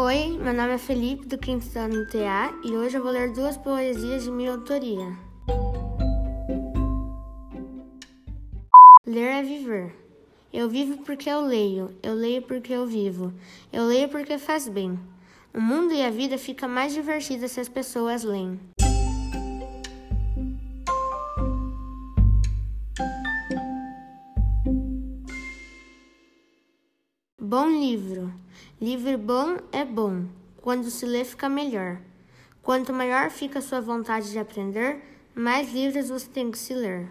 Oi, meu nome é Felipe, do quinto ano TA, e hoje eu vou ler duas poesias de minha autoria. Ler é viver. Eu vivo porque eu leio, eu leio porque eu vivo, eu leio porque faz bem. O mundo e a vida fica mais divertida se as pessoas leem. Bom livro. Livro bom é bom. Quando se lê, fica melhor. Quanto maior fica a sua vontade de aprender, mais livros você tem que se ler.